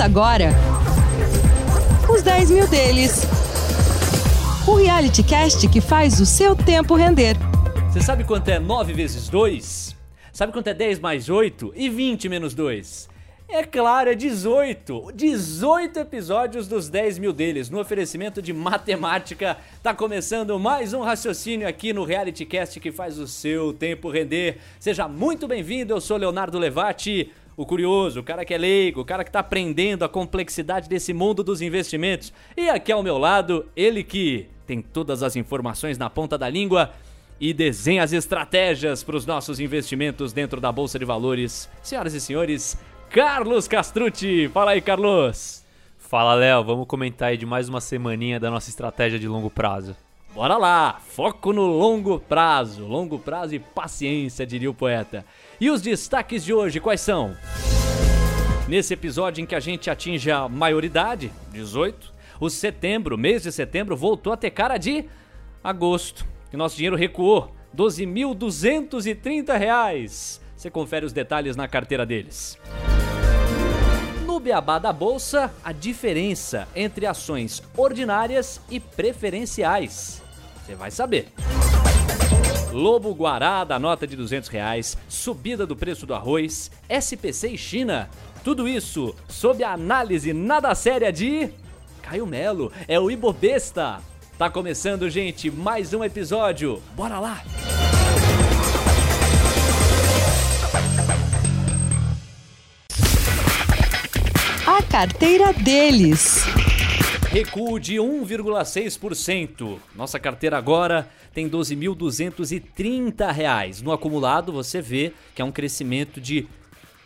Começa agora os 10 mil deles. O reality cast que faz o seu tempo render. Você sabe quanto é 9 vezes 2? Sabe quanto é 10 mais 8 e 20 menos 2? É claro, é 18. 18 episódios dos 10 mil deles. No oferecimento de matemática, tá começando mais um raciocínio aqui no Reality Cast que faz o seu tempo render. Seja muito bem-vindo, eu sou Leonardo Levati, o curioso, o cara que é leigo, o cara que tá aprendendo a complexidade desse mundo dos investimentos. E aqui ao meu lado, ele que tem todas as informações na ponta da língua e desenha as estratégias para os nossos investimentos dentro da Bolsa de Valores. Senhoras e senhores, Carlos Castrucci. Fala aí, Carlos. Fala, Léo. Vamos comentar aí de mais uma semaninha da nossa estratégia de longo prazo. Bora lá! Foco no longo prazo. Longo prazo e paciência, diria o poeta. E os destaques de hoje quais são? Nesse episódio em que a gente atinge a maioridade, 18, o setembro, mês de setembro, voltou a ter cara de agosto. E nosso dinheiro recuou, 12.230 reais. Você confere os detalhes na carteira deles. No beabá da bolsa, a diferença entre ações ordinárias e preferenciais. Você vai saber. Lobo Guará da nota de 200 reais, subida do preço do arroz, SPC e China. Tudo isso sob a análise nada séria de Caio Melo, é o Ibobesta. Tá começando, gente, mais um episódio. Bora lá! A carteira deles. Recuo de 1,6%. Nossa carteira agora tem 12.230 reais. No acumulado, você vê que é um crescimento de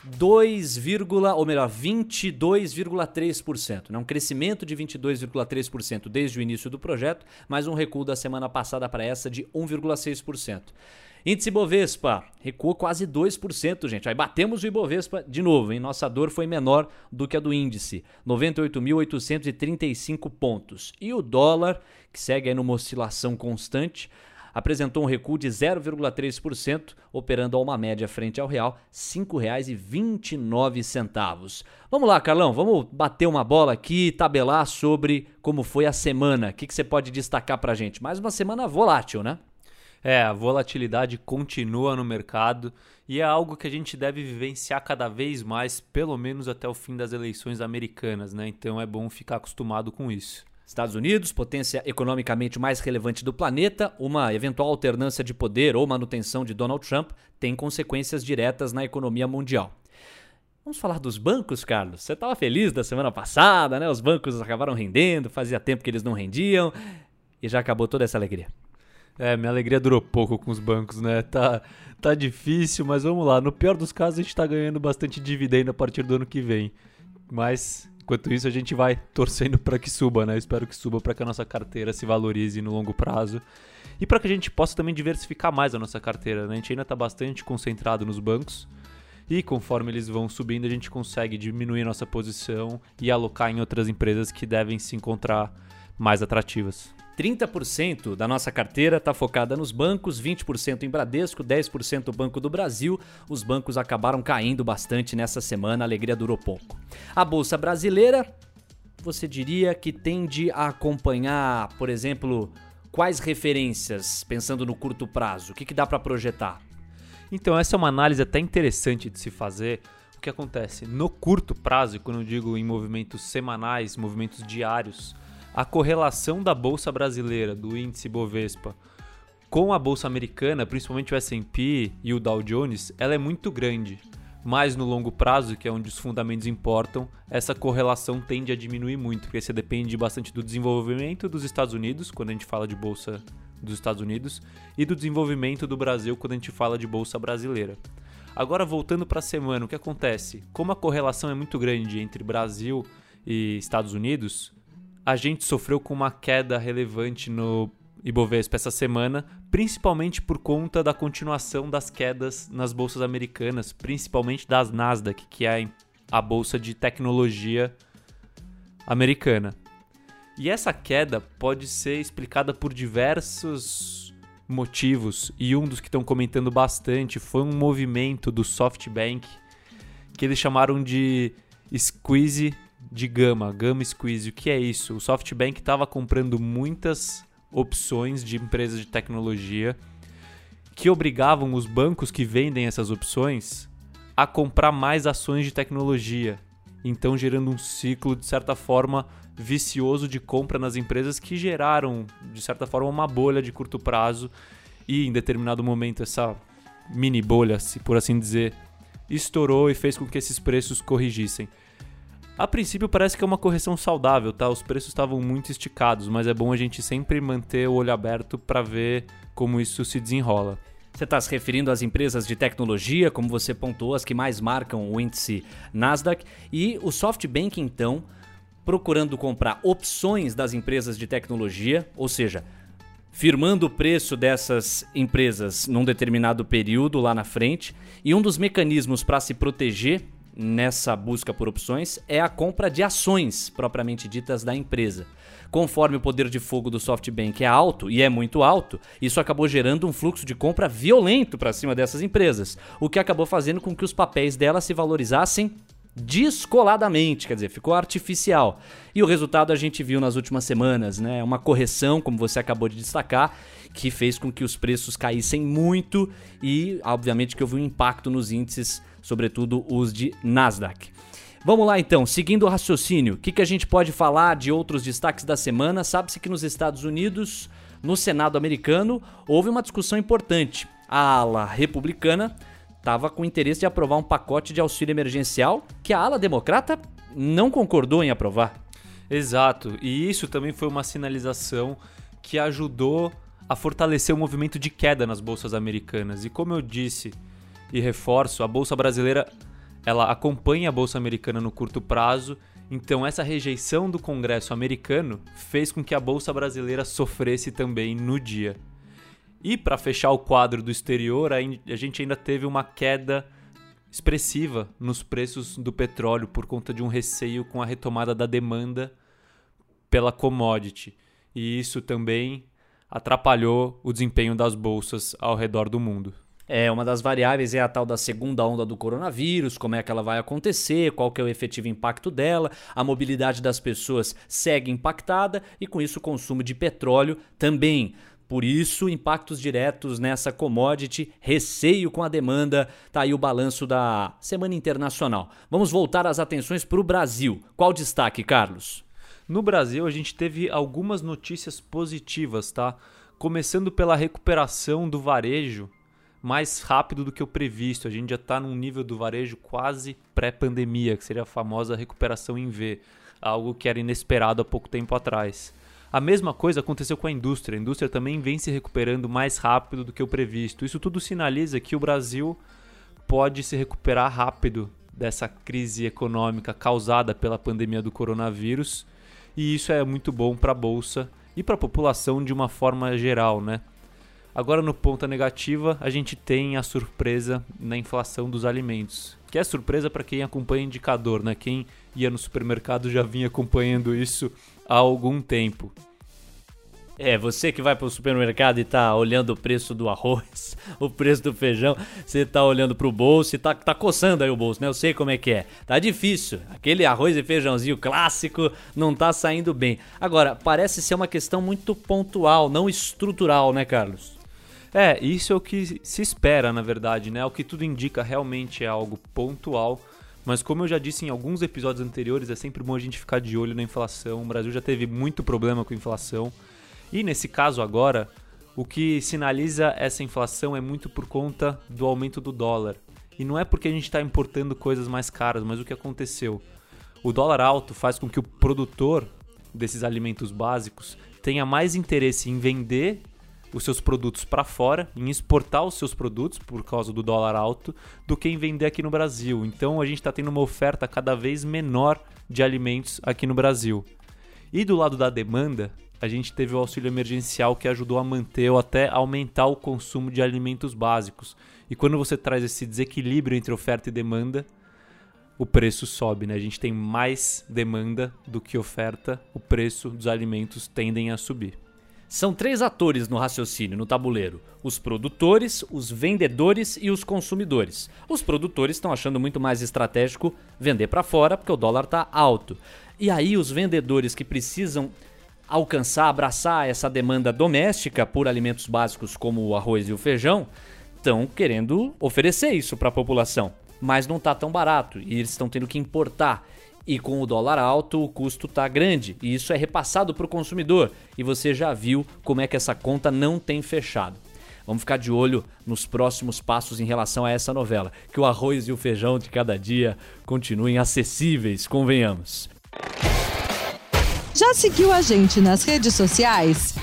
2, ou melhor, 22,3%. Né? Um crescimento de 22,3% desde o início do projeto, mas um recuo da semana passada para essa de 1,6%. Índice Bovespa recuou quase 2%, gente. Aí batemos o Ibovespa de novo, hein? Nossa dor foi menor do que a do índice, 98.835 pontos. E o dólar, que segue aí numa oscilação constante, apresentou um recuo de 0,3%, operando a uma média frente ao real, R$ 5,29. Vamos lá, Carlão, vamos bater uma bola aqui, tabelar sobre como foi a semana. O que, que você pode destacar para gente? Mais uma semana volátil, né? É, a volatilidade continua no mercado e é algo que a gente deve vivenciar cada vez mais, pelo menos até o fim das eleições americanas, né? Então é bom ficar acostumado com isso. Estados Unidos, potência economicamente mais relevante do planeta, uma eventual alternância de poder ou manutenção de Donald Trump tem consequências diretas na economia mundial. Vamos falar dos bancos, Carlos? Você estava feliz da semana passada, né? Os bancos acabaram rendendo, fazia tempo que eles não rendiam e já acabou toda essa alegria. É, minha alegria durou pouco com os bancos, né? Tá, tá difícil, mas vamos lá. No pior dos casos, a gente tá ganhando bastante dividendo a partir do ano que vem. Mas, enquanto isso, a gente vai torcendo para que suba, né? espero que suba para que a nossa carteira se valorize no longo prazo. E para que a gente possa também diversificar mais a nossa carteira, né? A gente ainda tá bastante concentrado nos bancos. E conforme eles vão subindo, a gente consegue diminuir nossa posição e alocar em outras empresas que devem se encontrar mais atrativas. 30% da nossa carteira está focada nos bancos, 20% em Bradesco, 10% Banco do Brasil. Os bancos acabaram caindo bastante nessa semana, a alegria durou pouco. A Bolsa Brasileira, você diria que tende a acompanhar, por exemplo, quais referências, pensando no curto prazo? O que, que dá para projetar? Então, essa é uma análise até interessante de se fazer. O que acontece? No curto prazo, quando eu digo em movimentos semanais, movimentos diários, a correlação da bolsa brasileira, do índice Bovespa, com a bolsa americana, principalmente o S&P e o Dow Jones, ela é muito grande. Mas no longo prazo, que é onde os fundamentos importam, essa correlação tende a diminuir muito, porque você depende bastante do desenvolvimento dos Estados Unidos, quando a gente fala de bolsa dos Estados Unidos, e do desenvolvimento do Brasil, quando a gente fala de bolsa brasileira. Agora, voltando para a semana, o que acontece? Como a correlação é muito grande entre Brasil e Estados Unidos, a gente sofreu com uma queda relevante no Ibovespa essa semana, principalmente por conta da continuação das quedas nas bolsas americanas, principalmente das Nasdaq, que é a bolsa de tecnologia americana. E essa queda pode ser explicada por diversos motivos, e um dos que estão comentando bastante foi um movimento do SoftBank que eles chamaram de squeeze de gama, gama squeeze. O que é isso? O SoftBank estava comprando muitas opções de empresas de tecnologia que obrigavam os bancos que vendem essas opções a comprar mais ações de tecnologia, então gerando um ciclo de certa forma vicioso de compra nas empresas que geraram de certa forma uma bolha de curto prazo e em determinado momento essa mini bolha, se por assim dizer, estourou e fez com que esses preços corrigissem. A princípio parece que é uma correção saudável, tá? Os preços estavam muito esticados, mas é bom a gente sempre manter o olho aberto para ver como isso se desenrola. Você está se referindo às empresas de tecnologia, como você pontuou, as que mais marcam o índice Nasdaq, e o SoftBank, então, procurando comprar opções das empresas de tecnologia, ou seja, firmando o preço dessas empresas num determinado período lá na frente. E um dos mecanismos para se proteger nessa busca por opções é a compra de ações propriamente ditas da empresa. Conforme o poder de fogo do SoftBank é alto e é muito alto, isso acabou gerando um fluxo de compra violento para cima dessas empresas, o que acabou fazendo com que os papéis delas se valorizassem descoladamente, quer dizer, ficou artificial. E o resultado a gente viu nas últimas semanas, né? Uma correção, como você acabou de destacar, que fez com que os preços caíssem muito e, obviamente, que houve um impacto nos índices sobretudo os de Nasdaq. Vamos lá então, seguindo o raciocínio, o que, que a gente pode falar de outros destaques da semana? Sabe-se que nos Estados Unidos, no Senado americano, houve uma discussão importante. A ala republicana estava com interesse de aprovar um pacote de auxílio emergencial que a ala democrata não concordou em aprovar. Exato, e isso também foi uma sinalização que ajudou a fortalecer o movimento de queda nas bolsas americanas. E como eu disse, e reforço, a bolsa brasileira ela acompanha a bolsa americana no curto prazo, então essa rejeição do Congresso americano fez com que a bolsa brasileira sofresse também no dia. E para fechar o quadro do exterior, a gente ainda teve uma queda expressiva nos preços do petróleo por conta de um receio com a retomada da demanda pela commodity. E isso também atrapalhou o desempenho das bolsas ao redor do mundo. É, uma das variáveis é a tal da segunda onda do coronavírus, como é que ela vai acontecer, qual que é o efetivo impacto dela, a mobilidade das pessoas segue impactada e com isso o consumo de petróleo também. Por isso, impactos diretos nessa commodity, receio com a demanda, tá aí o balanço da Semana Internacional. Vamos voltar as atenções para o Brasil. Qual destaque, Carlos? No Brasil, a gente teve algumas notícias positivas, tá? Começando pela recuperação do varejo mais rápido do que o previsto. A gente já está num nível do varejo quase pré-pandemia, que seria a famosa recuperação em V, algo que era inesperado há pouco tempo atrás. A mesma coisa aconteceu com a indústria. A indústria também vem se recuperando mais rápido do que o previsto. Isso tudo sinaliza que o Brasil pode se recuperar rápido dessa crise econômica causada pela pandemia do coronavírus, e isso é muito bom para a bolsa e para a população de uma forma geral, né? Agora no ponta negativa, a gente tem a surpresa na inflação dos alimentos, que é surpresa para quem acompanha indicador, né? Quem ia no supermercado já vinha acompanhando isso há algum tempo. É, você que vai para o supermercado e tá olhando o preço do arroz, o preço do feijão, você tá olhando pro bolso e tá, tá coçando aí o bolso, né? Eu sei como é que é. Tá difícil. Aquele arroz e feijãozinho clássico não tá saindo bem. Agora, parece ser uma questão muito pontual, não estrutural, né, Carlos? É, isso é o que se espera, na verdade, né? O que tudo indica realmente é algo pontual. Mas como eu já disse em alguns episódios anteriores, é sempre bom a gente ficar de olho na inflação. O Brasil já teve muito problema com inflação. E nesse caso agora, o que sinaliza essa inflação é muito por conta do aumento do dólar. E não é porque a gente está importando coisas mais caras, mas o que aconteceu? O dólar alto faz com que o produtor desses alimentos básicos tenha mais interesse em vender os seus produtos para fora, em exportar os seus produtos por causa do dólar alto, do que em vender aqui no Brasil. Então a gente está tendo uma oferta cada vez menor de alimentos aqui no Brasil. E do lado da demanda, a gente teve o auxílio emergencial que ajudou a manter ou até aumentar o consumo de alimentos básicos. E quando você traz esse desequilíbrio entre oferta e demanda, o preço sobe, né? A gente tem mais demanda do que oferta, o preço dos alimentos tendem a subir. São três atores no raciocínio, no tabuleiro: os produtores, os vendedores e os consumidores. Os produtores estão achando muito mais estratégico vender para fora porque o dólar está alto. E aí os vendedores que precisam alcançar, abraçar essa demanda doméstica por alimentos básicos como o arroz e o feijão, estão querendo oferecer isso para a população, mas não está tão barato e eles estão tendo que importar. E com o dólar alto, o custo está grande e isso é repassado para o consumidor. E você já viu como é que essa conta não tem fechado. Vamos ficar de olho nos próximos passos em relação a essa novela. Que o arroz e o feijão de cada dia continuem acessíveis, convenhamos. Já seguiu a gente nas redes sociais?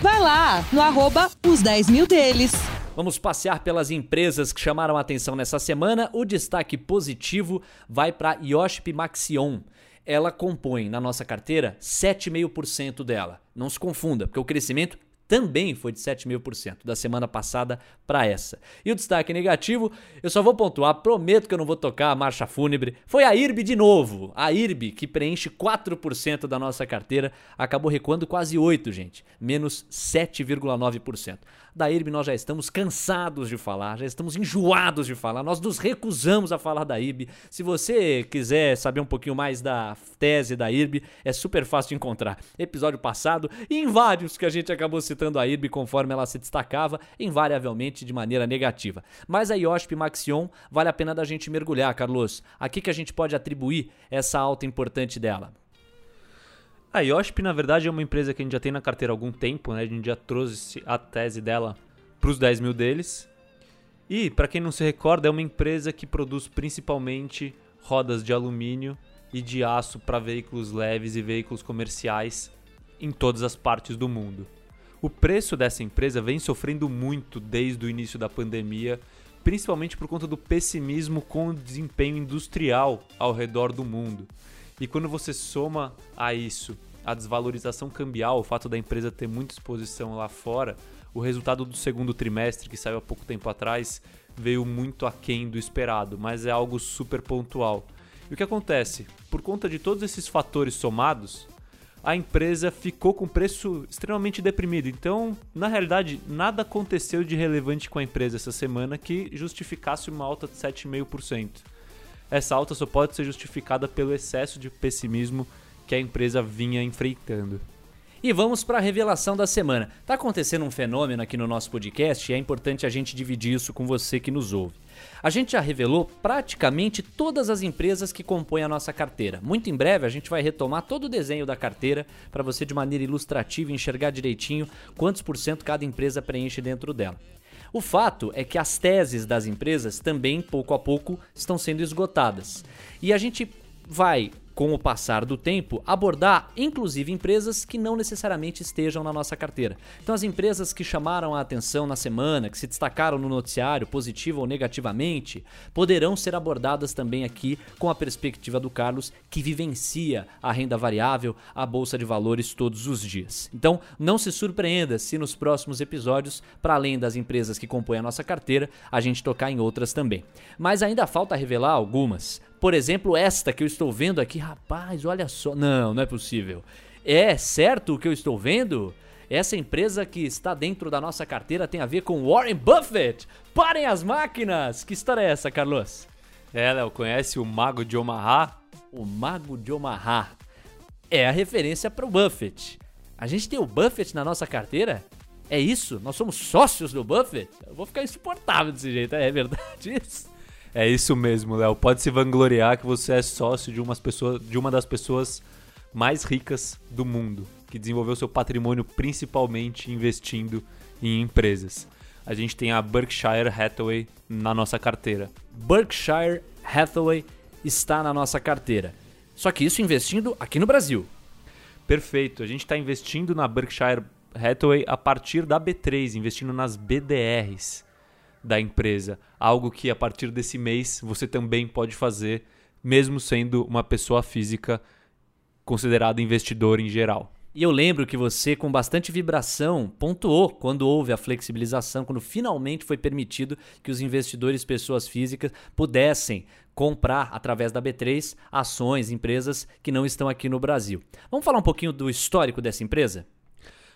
Vai lá no arroba os 10 mil deles. Vamos passear pelas empresas que chamaram atenção nessa semana. O destaque positivo vai para Yoship Maxion. Ela compõe na nossa carteira 7,5% dela. Não se confunda, porque o crescimento também foi de 7,5% da semana passada para essa. E o destaque negativo, eu só vou pontuar, prometo que eu não vou tocar a marcha fúnebre, foi a IRB de novo. A IRB, que preenche 4% da nossa carteira, acabou recuando quase 8%, gente, menos 7,9%. Da IRB nós já estamos cansados de falar, já estamos enjoados de falar, nós nos recusamos a falar da IRB. Se você quiser saber um pouquinho mais da tese da IRB, é super fácil de encontrar. Episódio passado e em vários que a gente acabou citando a IRB conforme ela se destacava, invariavelmente de maneira negativa. Mas a IOSP Maxion vale a pena da gente mergulhar, Carlos. Aqui que a gente pode atribuir essa alta importante dela. A IOSP, na verdade, é uma empresa que a gente já tem na carteira há algum tempo, né? A gente já trouxe a tese dela para os 10 mil deles. E, para quem não se recorda, é uma empresa que produz principalmente rodas de alumínio e de aço para veículos leves e veículos comerciais em todas as partes do mundo. O preço dessa empresa vem sofrendo muito desde o início da pandemia, principalmente por conta do pessimismo com o desempenho industrial ao redor do mundo. E quando você soma a isso a desvalorização cambial, o fato da empresa ter muita exposição lá fora, o resultado do segundo trimestre, que saiu há pouco tempo atrás, veio muito aquém do esperado, mas é algo super pontual. E o que acontece? Por conta de todos esses fatores somados, a empresa ficou com preço extremamente deprimido. Então, na realidade, nada aconteceu de relevante com a empresa essa semana que justificasse uma alta de 7,5% essa alta só pode ser justificada pelo excesso de pessimismo que a empresa vinha enfrentando. E vamos para a revelação da semana. Tá acontecendo um fenômeno aqui no nosso podcast e é importante a gente dividir isso com você que nos ouve. A gente já revelou praticamente todas as empresas que compõem a nossa carteira. Muito em breve a gente vai retomar todo o desenho da carteira para você de maneira ilustrativa enxergar direitinho quantos por cento cada empresa preenche dentro dela. O fato é que as teses das empresas também, pouco a pouco, estão sendo esgotadas. E a gente vai com o passar do tempo, abordar inclusive empresas que não necessariamente estejam na nossa carteira. Então, as empresas que chamaram a atenção na semana, que se destacaram no noticiário, positivo ou negativamente, poderão ser abordadas também aqui com a perspectiva do Carlos, que vivencia a renda variável, a bolsa de valores todos os dias. Então, não se surpreenda se nos próximos episódios, para além das empresas que compõem a nossa carteira, a gente tocar em outras também. Mas ainda falta revelar algumas. Por exemplo, esta que eu estou vendo aqui, rapaz, olha só. Não, não é possível. É certo o que eu estou vendo? Essa empresa que está dentro da nossa carteira tem a ver com Warren Buffett. Parem as máquinas! Que história é essa, Carlos? É, Léo, conhece o Mago de Omaha? O Mago de Omaha é a referência para o Buffett. A gente tem o Buffett na nossa carteira? É isso? Nós somos sócios do Buffett? Eu vou ficar insuportável desse jeito, é verdade isso? É isso mesmo, Léo. Pode se vangloriar que você é sócio de, umas pessoas, de uma das pessoas mais ricas do mundo, que desenvolveu seu patrimônio principalmente investindo em empresas. A gente tem a Berkshire Hathaway na nossa carteira. Berkshire Hathaway está na nossa carteira. Só que isso investindo aqui no Brasil. Perfeito. A gente está investindo na Berkshire Hathaway a partir da B3, investindo nas BDRs da empresa. Algo que a partir desse mês você também pode fazer, mesmo sendo uma pessoa física considerada investidor em geral. E eu lembro que você, com bastante vibração, pontuou quando houve a flexibilização, quando finalmente foi permitido que os investidores, pessoas físicas, pudessem comprar através da B3 ações, empresas que não estão aqui no Brasil. Vamos falar um pouquinho do histórico dessa empresa?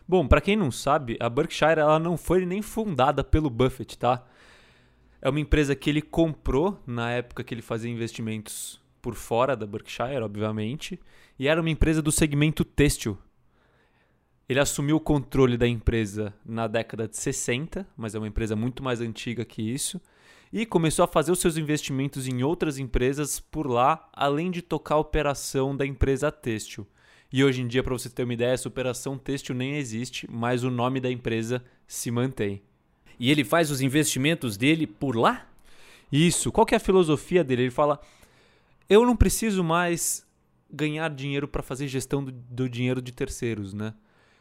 Bom, para quem não sabe, a Berkshire ela não foi nem fundada pelo Buffett, tá? É uma empresa que ele comprou na época que ele fazia investimentos por fora da Berkshire, obviamente, e era uma empresa do segmento têxtil. Ele assumiu o controle da empresa na década de 60, mas é uma empresa muito mais antiga que isso, e começou a fazer os seus investimentos em outras empresas por lá, além de tocar a operação da empresa têxtil. E hoje em dia, para você ter uma ideia, essa operação têxtil nem existe, mas o nome da empresa se mantém. E ele faz os investimentos dele por lá? Isso. Qual que é a filosofia dele? Ele fala: eu não preciso mais ganhar dinheiro para fazer gestão do, do dinheiro de terceiros, né?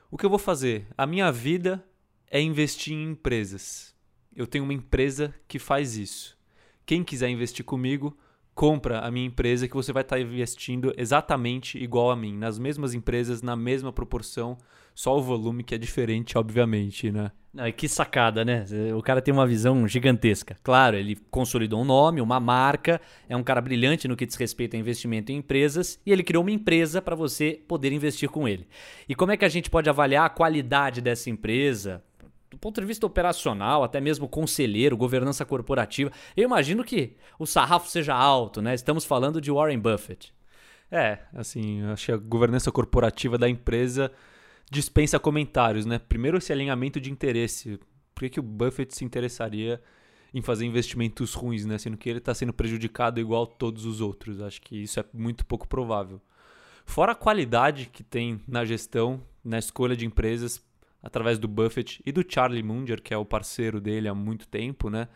O que eu vou fazer? A minha vida é investir em empresas. Eu tenho uma empresa que faz isso. Quem quiser investir comigo, compra a minha empresa que você vai estar investindo exatamente igual a mim, nas mesmas empresas, na mesma proporção, só o volume que é diferente, obviamente, né? Não, que sacada, né? O cara tem uma visão gigantesca. Claro, ele consolidou um nome, uma marca, é um cara brilhante no que diz respeito a investimento em empresas e ele criou uma empresa para você poder investir com ele. E como é que a gente pode avaliar a qualidade dessa empresa? do ponto de vista operacional, até mesmo conselheiro, governança corporativa, eu imagino que o sarrafo seja alto, né? Estamos falando de Warren Buffett. É, assim, acho que a governança corporativa da empresa dispensa comentários, né? Primeiro, esse alinhamento de interesse. Por que, que o Buffett se interessaria em fazer investimentos ruins, né? Sendo que ele está sendo prejudicado igual todos os outros. Acho que isso é muito pouco provável. Fora a qualidade que tem na gestão, na escolha de empresas, através do Buffett e do Charlie Munger, que é o parceiro dele há muito tempo, né?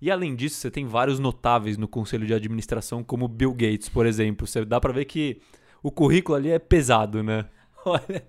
E além disso, você tem vários notáveis no conselho de administração, como Bill Gates, por exemplo. Você dá para ver que o currículo ali é pesado, né? Olha,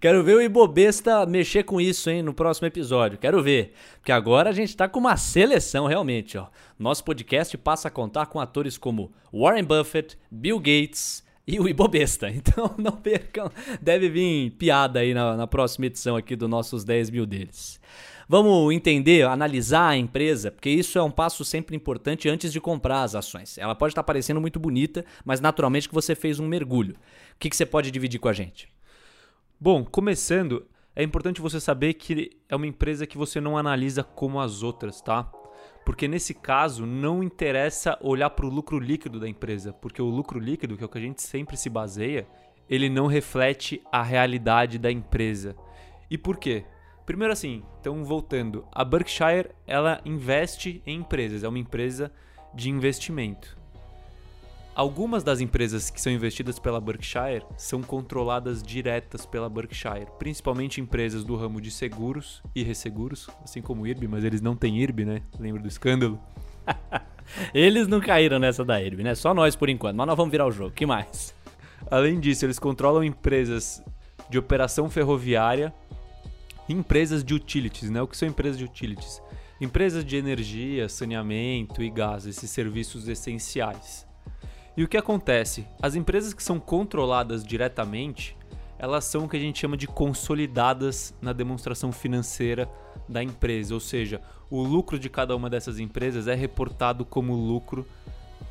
quero ver o Ibobesta mexer com isso, hein, no próximo episódio. Quero ver. Porque agora a gente tá com uma seleção, realmente, ó. Nosso podcast passa a contar com atores como Warren Buffett, Bill Gates, e o Ibobesta. Então não percam, deve vir piada aí na, na, próxima edição aqui do nossos 10 mil deles. Vamos entender, analisar a empresa, porque isso é um passo sempre importante antes de comprar as ações. Ela pode estar parecendo muito bonita, mas naturalmente que você fez um mergulho. O que, que você pode dividir com a gente? Bom, começando, é importante você saber que é uma empresa que você não analisa como as outras, tá? Porque nesse caso não interessa olhar para o lucro líquido da empresa, porque o lucro líquido, que é o que a gente sempre se baseia, ele não reflete a realidade da empresa. E por quê? Primeiro assim, então voltando, a Berkshire ela investe em empresas, é uma empresa de investimento. Algumas das empresas que são investidas pela Berkshire são controladas diretas pela Berkshire, principalmente empresas do ramo de seguros e resseguros, assim como o IRB, mas eles não têm IRB, né? Lembra do escândalo? eles não caíram nessa da IRB, né? Só nós por enquanto, mas nós vamos virar o jogo. que mais? Além disso, eles controlam empresas de operação ferroviária e empresas de utilities, né? O que são empresas de utilities? Empresas de energia, saneamento e gás, esses serviços essenciais. E o que acontece? As empresas que são controladas diretamente, elas são o que a gente chama de consolidadas na demonstração financeira da empresa, ou seja, o lucro de cada uma dessas empresas é reportado como lucro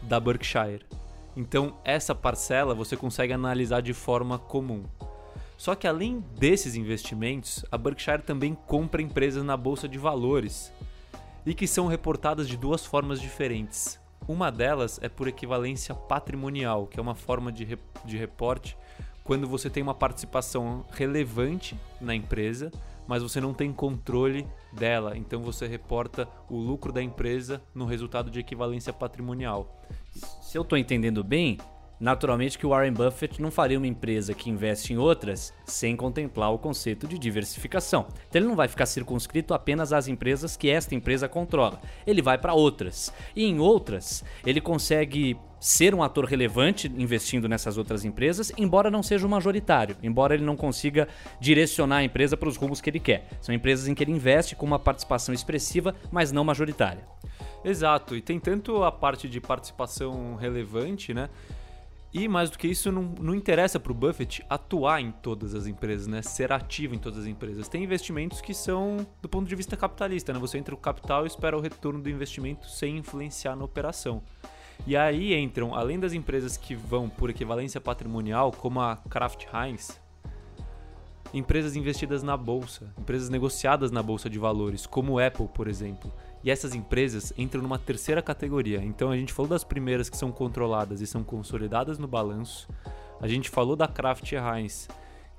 da Berkshire. Então, essa parcela você consegue analisar de forma comum. Só que além desses investimentos, a Berkshire também compra empresas na bolsa de valores e que são reportadas de duas formas diferentes. Uma delas é por equivalência patrimonial, que é uma forma de, re de reporte quando você tem uma participação relevante na empresa, mas você não tem controle dela. Então você reporta o lucro da empresa no resultado de equivalência patrimonial. Se eu estou entendendo bem, Naturalmente que o Warren Buffett não faria uma empresa que investe em outras sem contemplar o conceito de diversificação. Então ele não vai ficar circunscrito apenas às empresas que esta empresa controla. Ele vai para outras. E em outras, ele consegue ser um ator relevante investindo nessas outras empresas, embora não seja o majoritário, embora ele não consiga direcionar a empresa para os rumos que ele quer. São empresas em que ele investe com uma participação expressiva, mas não majoritária. Exato, e tem tanto a parte de participação relevante, né? E mais do que isso, não, não interessa para o Buffett atuar em todas as empresas, né? Ser ativo em todas as empresas. Tem investimentos que são do ponto de vista capitalista, né? Você entra o capital e espera o retorno do investimento sem influenciar na operação. E aí entram, além das empresas que vão por equivalência patrimonial, como a Kraft Heinz, empresas investidas na bolsa, empresas negociadas na bolsa de valores, como Apple, por exemplo. E essas empresas entram numa terceira categoria. Então a gente falou das primeiras que são controladas e são consolidadas no balanço. A gente falou da Kraft Heinz,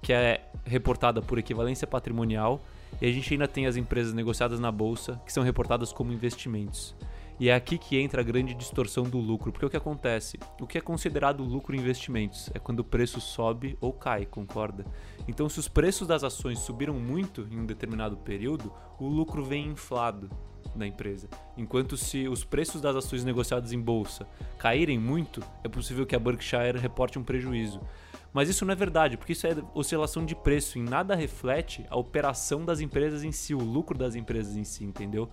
que é reportada por equivalência patrimonial, e a gente ainda tem as empresas negociadas na bolsa, que são reportadas como investimentos. E é aqui que entra a grande distorção do lucro, porque o que acontece? O que é considerado lucro em investimentos é quando o preço sobe ou cai, concorda? Então, se os preços das ações subiram muito em um determinado período, o lucro vem inflado da empresa. Enquanto se os preços das ações negociadas em bolsa caírem muito, é possível que a Berkshire reporte um prejuízo. Mas isso não é verdade, porque isso é oscilação de preço, em nada reflete a operação das empresas em si, o lucro das empresas em si, entendeu?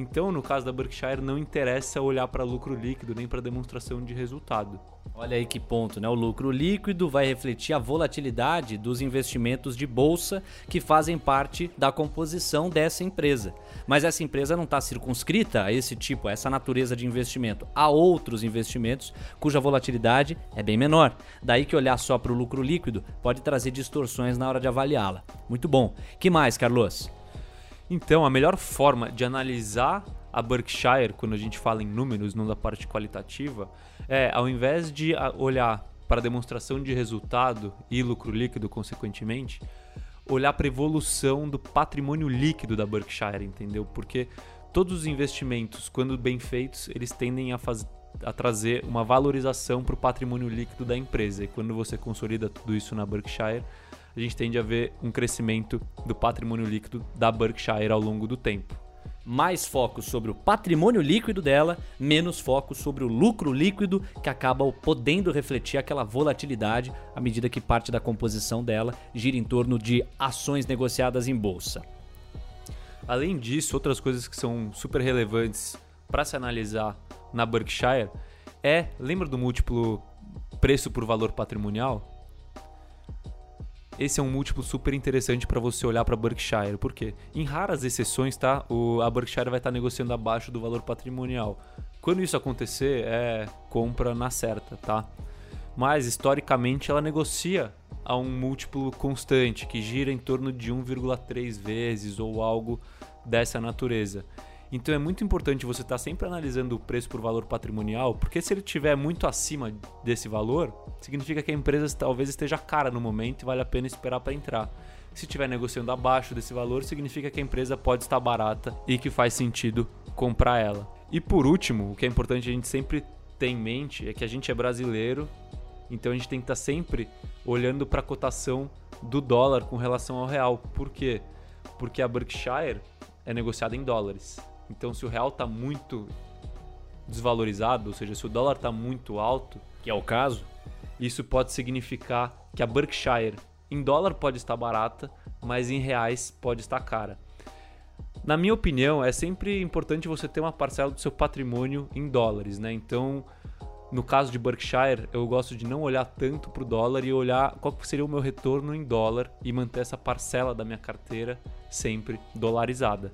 Então, no caso da Berkshire, não interessa olhar para lucro líquido nem para demonstração de resultado. Olha aí que ponto, né? O lucro líquido vai refletir a volatilidade dos investimentos de bolsa que fazem parte da composição dessa empresa. Mas essa empresa não está circunscrita a esse tipo, a essa natureza de investimento. Há outros investimentos cuja volatilidade é bem menor. Daí que olhar só para o lucro líquido pode trazer distorções na hora de avaliá-la. Muito bom. Que mais, Carlos? Então, a melhor forma de analisar a Berkshire, quando a gente fala em números, não da parte qualitativa, é ao invés de olhar para a demonstração de resultado e lucro líquido, consequentemente, olhar para a evolução do patrimônio líquido da Berkshire, entendeu? Porque todos os investimentos, quando bem feitos, eles tendem a, faz... a trazer uma valorização para o patrimônio líquido da empresa. E quando você consolida tudo isso na Berkshire, a gente tende a ver um crescimento do patrimônio líquido da Berkshire ao longo do tempo. Mais foco sobre o patrimônio líquido dela, menos foco sobre o lucro líquido, que acaba podendo refletir aquela volatilidade à medida que parte da composição dela gira em torno de ações negociadas em bolsa. Além disso, outras coisas que são super relevantes para se analisar na Berkshire é, lembra do múltiplo preço por valor patrimonial? Esse é um múltiplo super interessante para você olhar para Berkshire, porque em raras exceções, tá, o, a Berkshire vai estar tá negociando abaixo do valor patrimonial. Quando isso acontecer, é compra na certa, tá? Mas historicamente ela negocia a um múltiplo constante que gira em torno de 1,3 vezes ou algo dessa natureza. Então é muito importante você estar tá sempre analisando o preço por valor patrimonial, porque se ele estiver muito acima desse valor, significa que a empresa talvez esteja cara no momento e vale a pena esperar para entrar. Se estiver negociando abaixo desse valor, significa que a empresa pode estar barata e que faz sentido comprar ela. E por último, o que é importante a gente sempre ter em mente é que a gente é brasileiro, então a gente tem que estar sempre olhando para a cotação do dólar com relação ao real. Por quê? Porque a Berkshire é negociada em dólares. Então, se o real está muito desvalorizado, ou seja, se o dólar está muito alto, que é o caso, isso pode significar que a Berkshire em dólar pode estar barata, mas em reais pode estar cara. Na minha opinião, é sempre importante você ter uma parcela do seu patrimônio em dólares, né? Então, no caso de Berkshire, eu gosto de não olhar tanto para o dólar e olhar qual seria o meu retorno em dólar e manter essa parcela da minha carteira sempre dolarizada.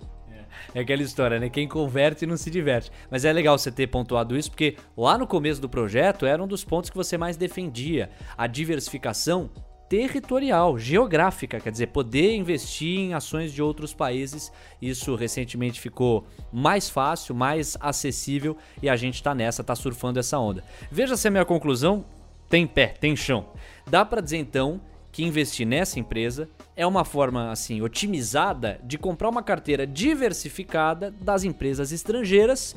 É aquela história, né? Quem converte não se diverte. Mas é legal você ter pontuado isso, porque lá no começo do projeto era um dos pontos que você mais defendia. A diversificação territorial, geográfica, quer dizer, poder investir em ações de outros países. Isso recentemente ficou mais fácil, mais acessível e a gente está nessa, está surfando essa onda. Veja se a minha conclusão tem pé, tem chão. Dá para dizer então que investir nessa empresa é uma forma assim otimizada de comprar uma carteira diversificada das empresas estrangeiras,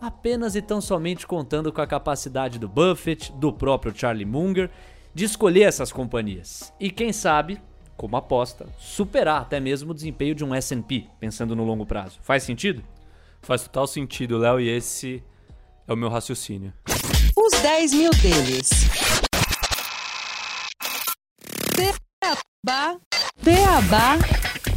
apenas e tão somente contando com a capacidade do Buffett, do próprio Charlie Munger, de escolher essas companhias. E quem sabe, como aposta, superar até mesmo o desempenho de um S&P, pensando no longo prazo. Faz sentido? Faz total sentido, Léo, e esse é o meu raciocínio. Os 10 mil deles. Beabá, beabá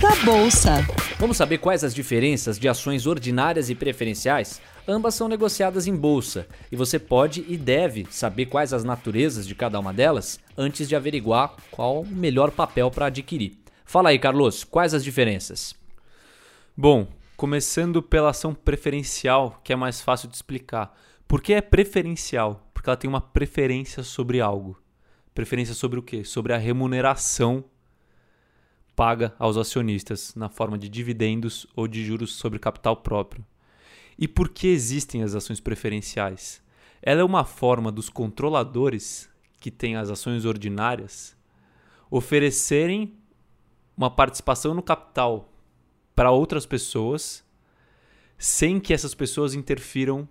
da Bolsa. Vamos saber quais as diferenças de ações ordinárias e preferenciais? Ambas são negociadas em bolsa e você pode e deve saber quais as naturezas de cada uma delas antes de averiguar qual o melhor papel para adquirir. Fala aí, Carlos, quais as diferenças? Bom, começando pela ação preferencial, que é mais fácil de explicar. Por que é preferencial? Porque ela tem uma preferência sobre algo. Preferência sobre o quê? Sobre a remuneração paga aos acionistas na forma de dividendos ou de juros sobre capital próprio. E por que existem as ações preferenciais? Ela é uma forma dos controladores que têm as ações ordinárias oferecerem uma participação no capital para outras pessoas sem que essas pessoas interfiram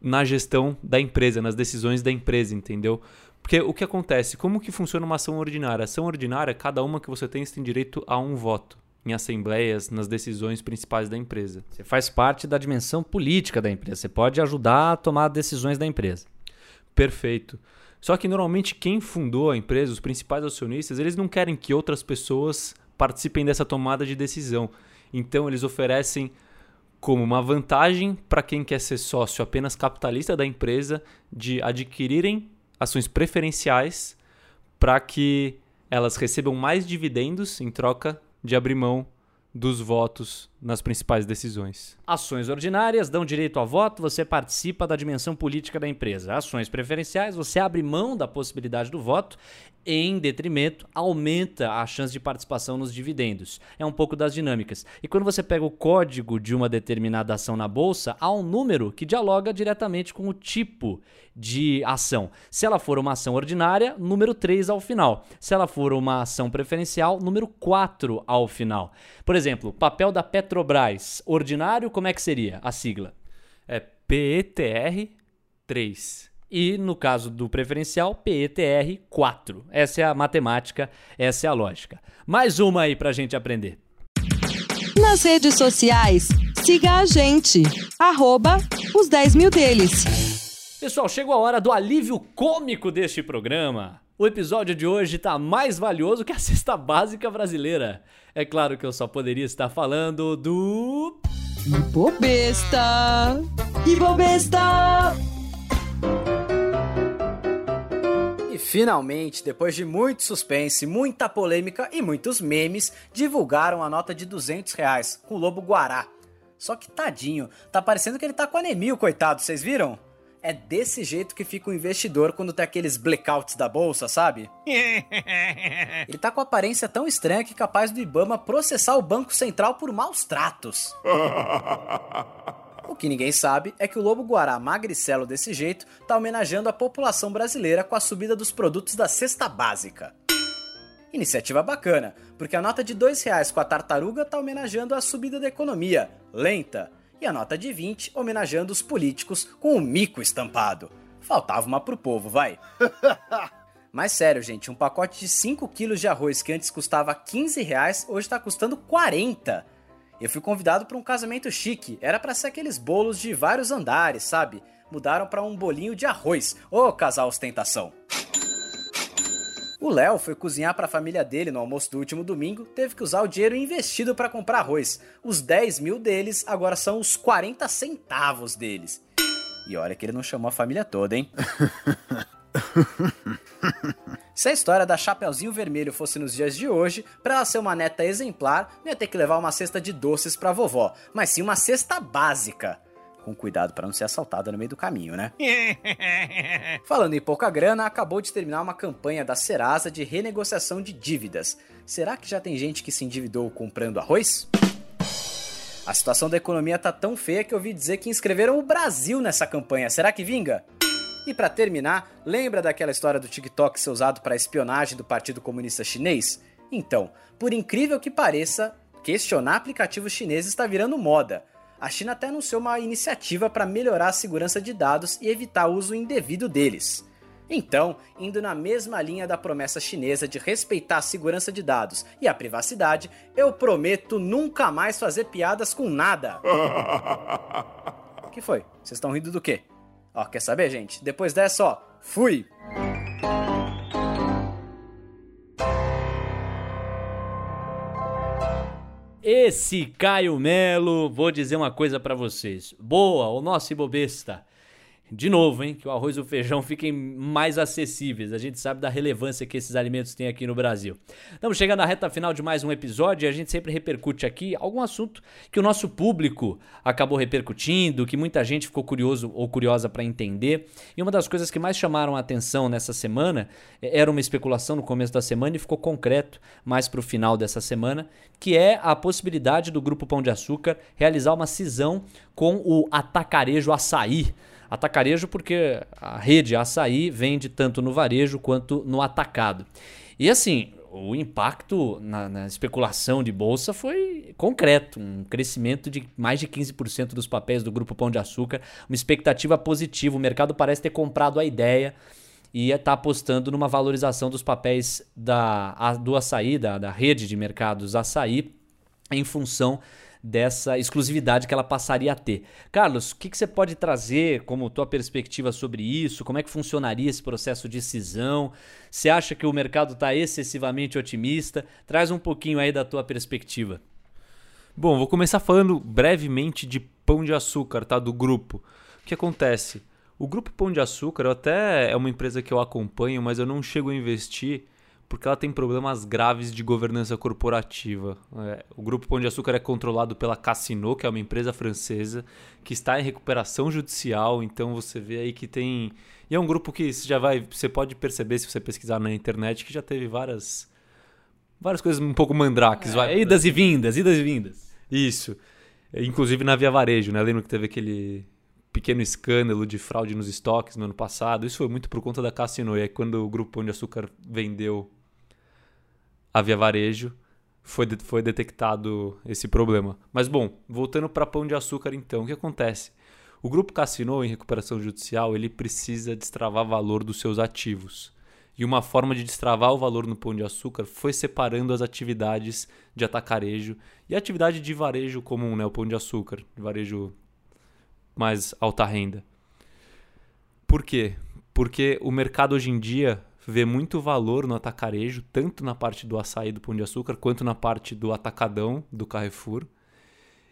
na gestão da empresa, nas decisões da empresa, entendeu? Porque o que acontece? Como que funciona uma ação ordinária? ação ordinária, cada uma que você tem, você tem direito a um voto em assembleias, nas decisões principais da empresa. Você faz parte da dimensão política da empresa. Você pode ajudar a tomar decisões da empresa. Perfeito. Só que normalmente quem fundou a empresa, os principais acionistas, eles não querem que outras pessoas participem dessa tomada de decisão. Então eles oferecem como uma vantagem para quem quer ser sócio apenas capitalista da empresa de adquirirem ações preferenciais para que elas recebam mais dividendos em troca de abrir mão dos votos nas principais decisões. Ações ordinárias dão direito a voto, você participa da dimensão política da empresa. Ações preferenciais, você abre mão da possibilidade do voto em detrimento, aumenta a chance de participação nos dividendos. É um pouco das dinâmicas. E quando você pega o código de uma determinada ação na bolsa, há um número que dialoga diretamente com o tipo de ação. Se ela for uma ação ordinária, número 3 ao final. Se ela for uma ação preferencial, número 4 ao final. Por exemplo, papel da Petrobras, ordinário, como é que seria a sigla? É PETR 3 e no caso do preferencial, PETR 4. Essa é a matemática, essa é a lógica. Mais uma aí para a gente aprender. Nas redes sociais, siga a gente, arroba os 10 mil deles. Pessoal, chegou a hora do alívio cômico deste programa. O episódio de hoje está mais valioso que a cesta básica brasileira. É claro que eu só poderia estar falando do. Ibobesta! Ibobesta! E finalmente, depois de muito suspense, muita polêmica e muitos memes, divulgaram a nota de 200 reais com o Lobo Guará. Só que tadinho, tá parecendo que ele tá com anemia, coitado, vocês viram? É desse jeito que fica o investidor quando tem aqueles blackouts da bolsa, sabe? Ele tá com aparência tão estranha que é capaz do Ibama processar o Banco Central por maus tratos. O que ninguém sabe é que o lobo guará magricelo desse jeito tá homenageando a população brasileira com a subida dos produtos da cesta básica. Iniciativa bacana, porque a nota de dois reais com a tartaruga tá homenageando a subida da economia, lenta, e a nota de 20 homenageando os políticos com o mico estampado. Faltava uma pro povo, vai. Mas sério, gente, um pacote de 5 quilos de arroz que antes custava 15 reais, hoje tá custando 40. Eu fui convidado para um casamento chique. Era para ser aqueles bolos de vários andares, sabe? Mudaram para um bolinho de arroz. Ô, casal ostentação. O Léo foi cozinhar para a família dele no almoço do último domingo, teve que usar o dinheiro investido para comprar arroz. Os 10 mil deles agora são os 40 centavos deles. E olha que ele não chamou a família toda, hein? Se a história da Chapeuzinho Vermelho fosse nos dias de hoje, para ela ser uma neta exemplar, não ia ter que levar uma cesta de doces pra vovó, mas sim uma cesta básica. Com cuidado para não ser assaltada no meio do caminho, né? Falando em pouca grana, acabou de terminar uma campanha da Serasa de renegociação de dívidas. Será que já tem gente que se endividou comprando arroz? A situação da economia tá tão feia que eu ouvi dizer que inscreveram o Brasil nessa campanha. Será que vinga? E para terminar, lembra daquela história do TikTok ser usado para espionagem do Partido Comunista Chinês? Então, por incrível que pareça, questionar aplicativos chineses está virando moda. A China até anunciou uma iniciativa para melhorar a segurança de dados e evitar o uso indevido deles. Então, indo na mesma linha da promessa chinesa de respeitar a segurança de dados e a privacidade, eu prometo nunca mais fazer piadas com nada. O que foi? Vocês estão rindo do quê? Ó, quer saber, gente? Depois dessa, ó, fui! Esse Caio Melo, vou dizer uma coisa para vocês. Boa, o nosso ibobesta. De novo, hein, que o arroz e o feijão fiquem mais acessíveis. A gente sabe da relevância que esses alimentos têm aqui no Brasil. Estamos chegando à reta final de mais um episódio e a gente sempre repercute aqui algum assunto que o nosso público acabou repercutindo, que muita gente ficou curioso ou curiosa para entender. E uma das coisas que mais chamaram a atenção nessa semana eh, era uma especulação no começo da semana e ficou concreto mais para o final dessa semana, que é a possibilidade do Grupo Pão de Açúcar realizar uma cisão com o atacarejo açaí. Atacarejo porque a rede açaí vende tanto no varejo quanto no atacado. E assim, o impacto na, na, especulação de bolsa foi concreto, um crescimento de mais de 15% dos papéis do Grupo Pão de Açúcar, uma expectativa positiva. O mercado parece ter comprado a ideia e está apostando numa valorização dos papéis da, do açaí, da, da rede de mercados açaí, em função dessa exclusividade que ela passaria a ter. Carlos, o que, que, você pode trazer como tua perspectiva sobre isso? Como é que funcionaria esse processo de cisão? Você acha que o mercado está excessivamente otimista? Traz um pouquinho aí da tua perspectiva. Bom, vou começar falando brevemente de Pão de Açúcar, tá? Do grupo. O que acontece? O grupo Pão de Açúcar até é uma empresa que eu acompanho, mas eu não chego a investir porque ela tem problemas graves de governança corporativa. É, o Grupo Pão de Açúcar é controlado pela Cassino, que é uma empresa francesa que está em recuperação judicial, então você vê aí que tem... E é um grupo que você já vai, você pode perceber se você pesquisar na internet que já teve várias várias coisas um pouco mandrakes, é, vai. Idas e vindas, idas e vindas. Isso. Inclusive na Via Varejo, né? Lembro que teve aquele pequeno escândalo de fraude nos estoques no ano passado. Isso foi muito por conta da Cassino. E aí, quando o Grupo Pão de Açúcar vendeu a Via Varejo, foi, de, foi detectado esse problema. Mas, bom, voltando para Pão de Açúcar, então, o que acontece? O Grupo Cassino, em recuperação judicial, ele precisa destravar valor dos seus ativos. E uma forma de destravar o valor no Pão de Açúcar foi separando as atividades de atacarejo e a atividade de varejo comum, né? o Pão de Açúcar, varejo mais alta renda. Por quê? Porque o mercado hoje em dia vê muito valor no atacarejo, tanto na parte do açaí do Pão de Açúcar, quanto na parte do atacadão do Carrefour.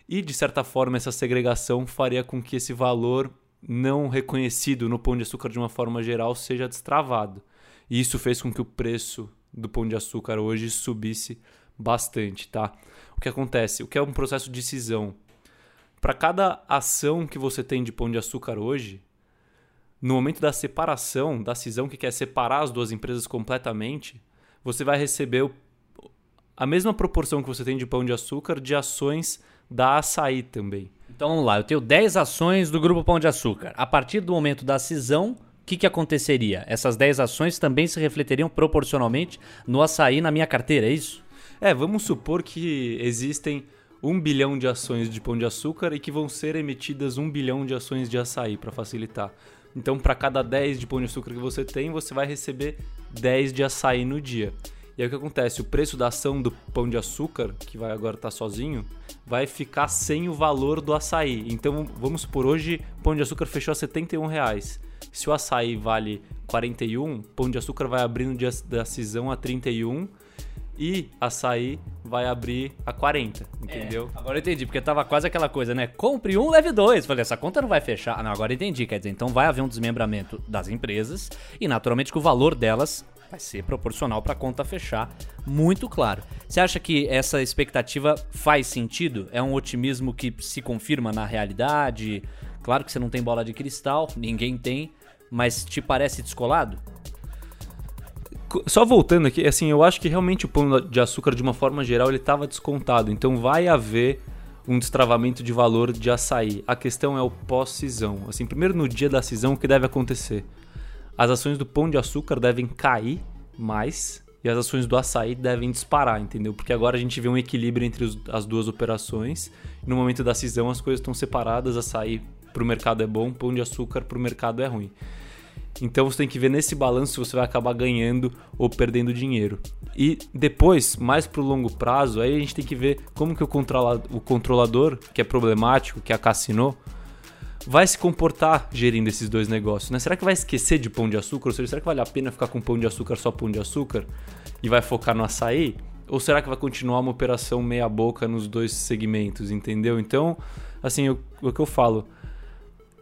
E, de certa forma, essa segregação faria com que esse valor não reconhecido no Pão de Açúcar de uma forma geral seja destravado. E isso fez com que o preço do Pão de Açúcar hoje subisse bastante, tá? O que acontece? O que é um processo de cisão? Para cada ação que você tem de pão de açúcar hoje, no momento da separação, da cisão que quer separar as duas empresas completamente, você vai receber a mesma proporção que você tem de pão de açúcar de ações da açaí também. Então vamos lá, eu tenho 10 ações do grupo Pão de Açúcar. A partir do momento da cisão, o que, que aconteceria? Essas 10 ações também se refleteriam proporcionalmente no açaí na minha carteira, é isso? É, vamos supor que existem um bilhão de ações de pão de açúcar e que vão ser emitidas um bilhão de ações de açaí para facilitar. Então, para cada 10 de pão de açúcar que você tem, você vai receber 10 de açaí no dia. E aí o que acontece? O preço da ação do pão de açúcar, que vai agora estar tá sozinho, vai ficar sem o valor do açaí. Então, vamos supor, hoje pão de açúcar fechou a 71 reais. Se o açaí vale 41, pão de açúcar vai abrir no dia da cisão a 31 e açaí vai abrir a 40, entendeu? É, agora eu entendi, porque tava quase aquela coisa, né? Compre um, leve dois. Falei, essa conta não vai fechar. Ah, não, agora eu entendi. Quer dizer, então vai haver um desmembramento das empresas e naturalmente que o valor delas vai ser proporcional para a conta fechar, muito claro. Você acha que essa expectativa faz sentido? É um otimismo que se confirma na realidade? Claro que você não tem bola de cristal, ninguém tem, mas te parece descolado? Só voltando aqui, assim, eu acho que realmente o pão de açúcar, de uma forma geral, ele estava descontado. Então vai haver um destravamento de valor de açaí. A questão é o pós-cisão. Assim, primeiro no dia da cisão, o que deve acontecer? As ações do pão de açúcar devem cair mais e as ações do açaí devem disparar, entendeu? Porque agora a gente vê um equilíbrio entre os, as duas operações. No momento da cisão, as coisas estão separadas. Açaí para o mercado é bom, pão de açúcar para o mercado é ruim. Então você tem que ver nesse balanço se você vai acabar ganhando ou perdendo dinheiro. E depois, mais para o longo prazo, aí a gente tem que ver como que o, o controlador, que é problemático, que é a Cassino, vai se comportar gerindo esses dois negócios. Né? Será que vai esquecer de pão de açúcar? Ou seja, será que vale a pena ficar com pão de açúcar só pão de açúcar e vai focar no açaí? Ou será que vai continuar uma operação meia boca nos dois segmentos, entendeu? Então, assim, o que eu falo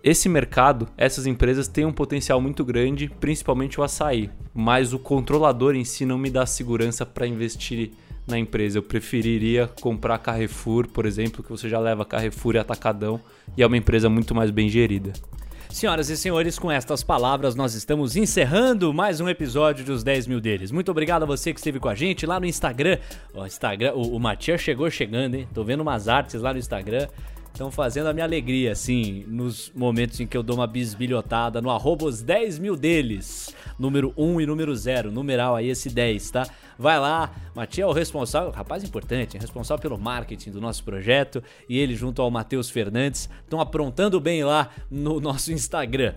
Esse mercado, essas empresas têm um potencial muito grande, principalmente o açaí, mas o controlador em si não me dá segurança para investir na empresa. Eu preferiria comprar Carrefour, por exemplo, que você já leva Carrefour e Atacadão e é uma empresa muito mais bem gerida. Senhoras e senhores, com estas palavras nós estamos encerrando mais um episódio dos 10 mil deles. Muito obrigado a você que esteve com a gente lá no Instagram. O Instagram, o, o Matias chegou chegando, hein? Tô vendo umas artes lá no Instagram estão fazendo a minha alegria, assim, nos momentos em que eu dou uma bisbilhotada no arroba os 10 mil deles. Número 1 e número 0, numeral aí esse 10, tá? Vai lá, Matias é o responsável, rapaz importante, responsável pelo marketing do nosso projeto e ele junto ao Matheus Fernandes estão aprontando bem lá no nosso Instagram.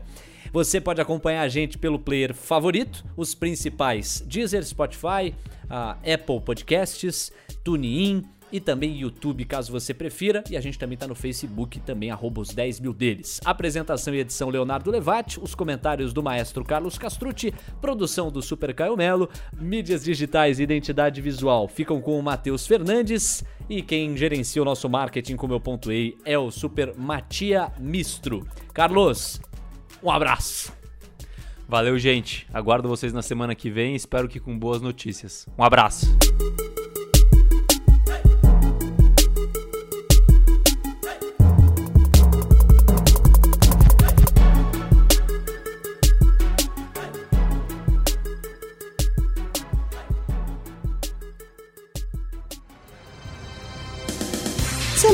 Você pode acompanhar a gente pelo player favorito, os principais Deezer, Spotify, Apple Podcasts, TuneIn, e também YouTube, caso você prefira. E a gente também tá no Facebook, também arroba os 10 mil deles. Apresentação e edição Leonardo Levati, os comentários do maestro Carlos Castrucci, produção do Super Caio Melo, mídias digitais e identidade visual ficam com o Matheus Fernandes e quem gerencia o nosso marketing, como eu pontuei, é o Super Matia Mistro. Carlos, um abraço! Valeu, gente. Aguardo vocês na semana que vem. Espero que com boas notícias. Um abraço.